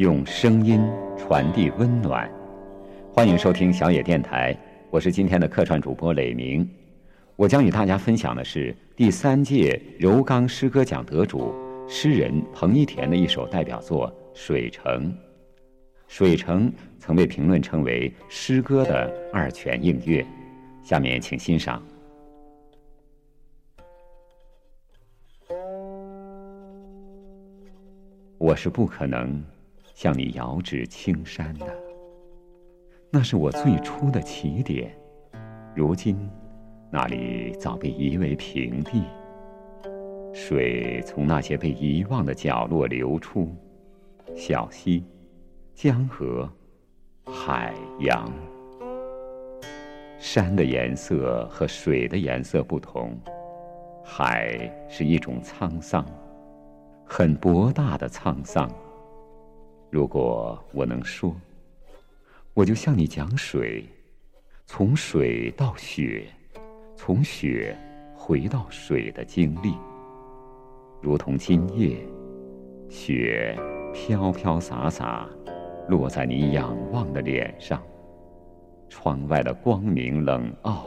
用声音传递温暖。欢迎收听小野电台，我是今天的客串主播磊明。我将与大家分享的是第三届柔刚诗歌奖得主诗人彭一田的一首代表作《水城》。《水城》曾被评论称为诗歌的二泉映月。下面请欣赏。我是不可能向你遥指青山的，那是我最初的起点。如今，那里早被夷为平地，水从那些被遗忘的角落流出，小溪、江河、海洋。山的颜色和水的颜色不同，海是一种沧桑。很博大的沧桑。如果我能说，我就向你讲水，从水到雪，从雪回到水的经历。如同今夜，雪飘飘洒洒，落在你仰望的脸上。窗外的光明冷傲，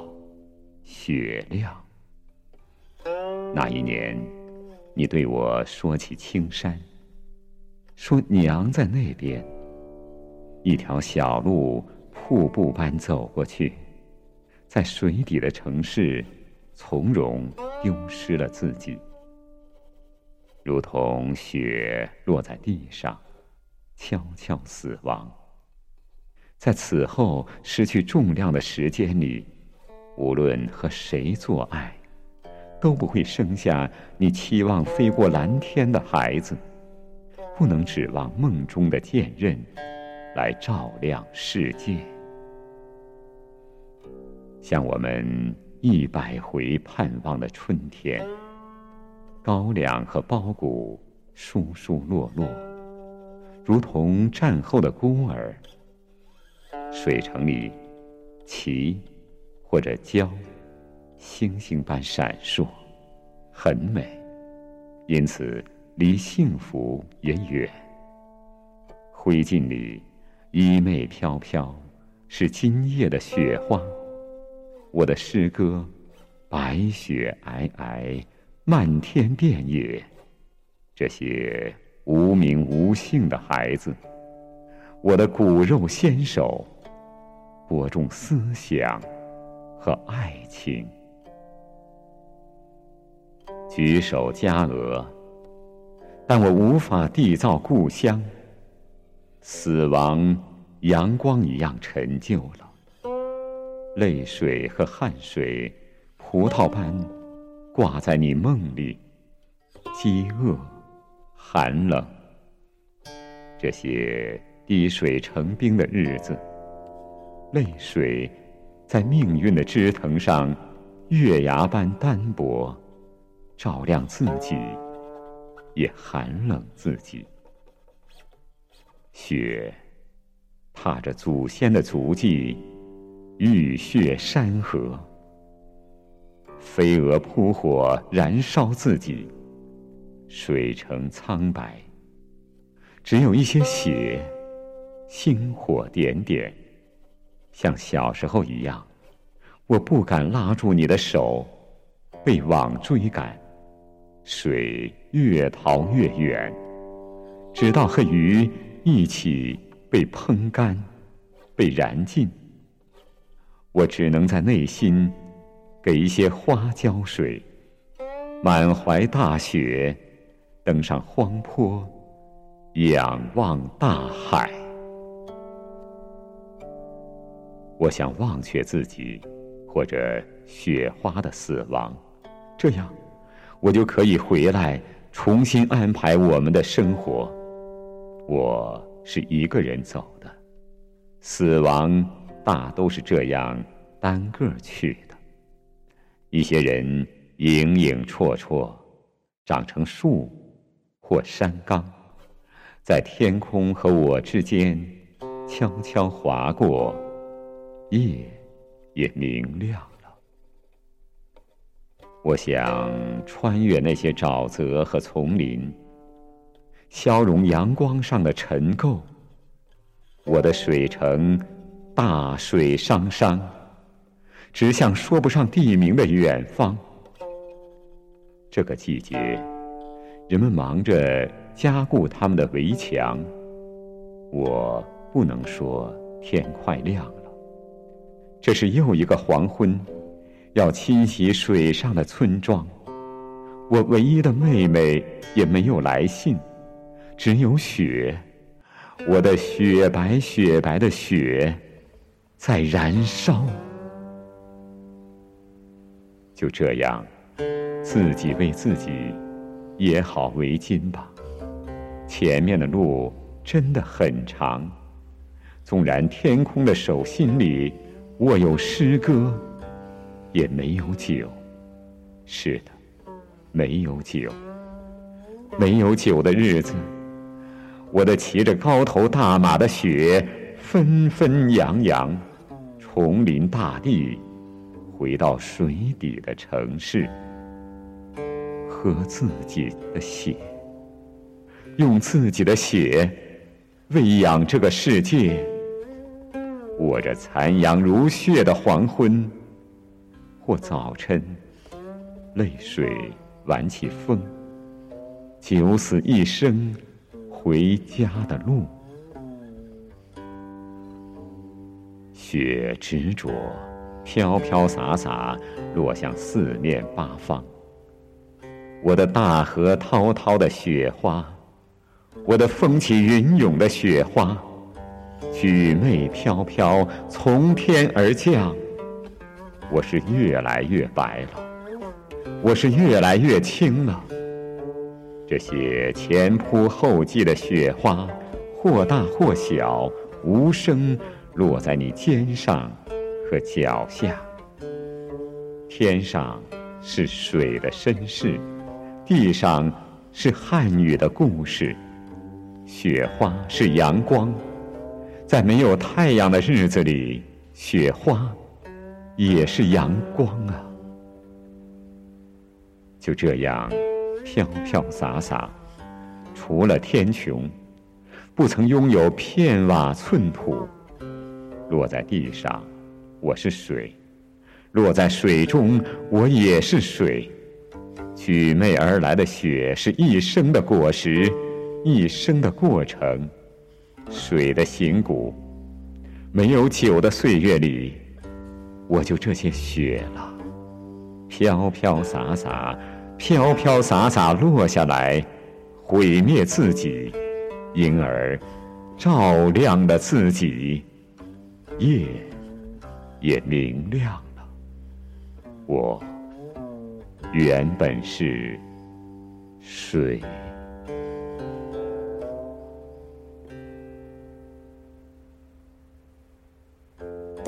雪亮。那一年。你对我说起青山，说娘在那边。一条小路，瀑布般走过去，在水底的城市，从容丢失了自己，如同雪落在地上，悄悄死亡。在此后失去重量的时间里，无论和谁做爱。都不会生下你期望飞过蓝天的孩子，不能指望梦中的剑刃来照亮世界。像我们一百回盼望的春天，高粱和苞谷疏疏落落，如同战后的孤儿。水城里，旗或者礁。星星般闪烁，很美，因此离幸福也远。灰烬里，衣袂飘飘，是今夜的雪花。我的诗歌，白雪皑皑，漫天遍野。这些无名无姓的孩子，我的骨肉纤手，播种思想和爱情。举手加额，但我无法缔造故乡。死亡，阳光一样陈旧了。泪水和汗水，葡萄般挂在你梦里。饥饿，寒冷，这些滴水成冰的日子，泪水在命运的枝藤上，月牙般单薄。照亮自己，也寒冷自己。雪踏着祖先的足迹，浴血山河。飞蛾扑火，燃烧自己。水成苍白，只有一些血，星火点点，像小时候一样。我不敢拉住你的手，被网追赶。水越逃越远，直到和鱼一起被烹干、被燃尽。我只能在内心给一些花浇水，满怀大雪，登上荒坡，仰望大海。我想忘却自己，或者雪花的死亡，这样。我就可以回来，重新安排我们的生活。我是一个人走的，死亡大都是这样单个去的。一些人影影绰绰，长成树或山冈，在天空和我之间悄悄划过，夜也明亮。我想穿越那些沼泽和丛林，消融阳光上的尘垢。我的水城，大水汤汤，直向说不上地名的远方。这个季节，人们忙着加固他们的围墙。我不能说天快亮了。这是又一个黄昏，要侵袭水上的村庄。我唯一的妹妹也没有来信，只有雪。我的雪白雪白的雪，在燃烧。就这样。自己为自己也好围巾吧。前面的路真的很长，纵然天空的手心里握有诗歌，也没有酒。是的，没有酒。没有酒的日子，我的骑着高头大马的雪纷纷扬扬，重临大地，回到水底的城市。喝自己的血，用自己的血喂养这个世界。握着残阳如血的黄昏，或早晨，泪水挽起风，九死一生回家的路。雪执着，飘飘洒洒落向四面八方。我的大河滔滔的雪花，我的风起云涌的雪花，举袂飘飘从天而降。我是越来越白了，我是越来越轻了。这些前仆后继的雪花，或大或小，无声落在你肩上和脚下。天上是水的身世。地上是汉语的故事，雪花是阳光，在没有太阳的日子里，雪花也是阳光啊。就这样飘飘洒洒，除了天穹，不曾拥有片瓦寸土。落在地上，我是水；落在水中，我也是水。举媚而来的雪是一生的果实，一生的过程。水的形骨，没有酒的岁月里，我就这些雪了。飘飘洒洒，飘飘洒洒落下来，毁灭自己，因而照亮了自己。夜也明亮了，我。原本是水。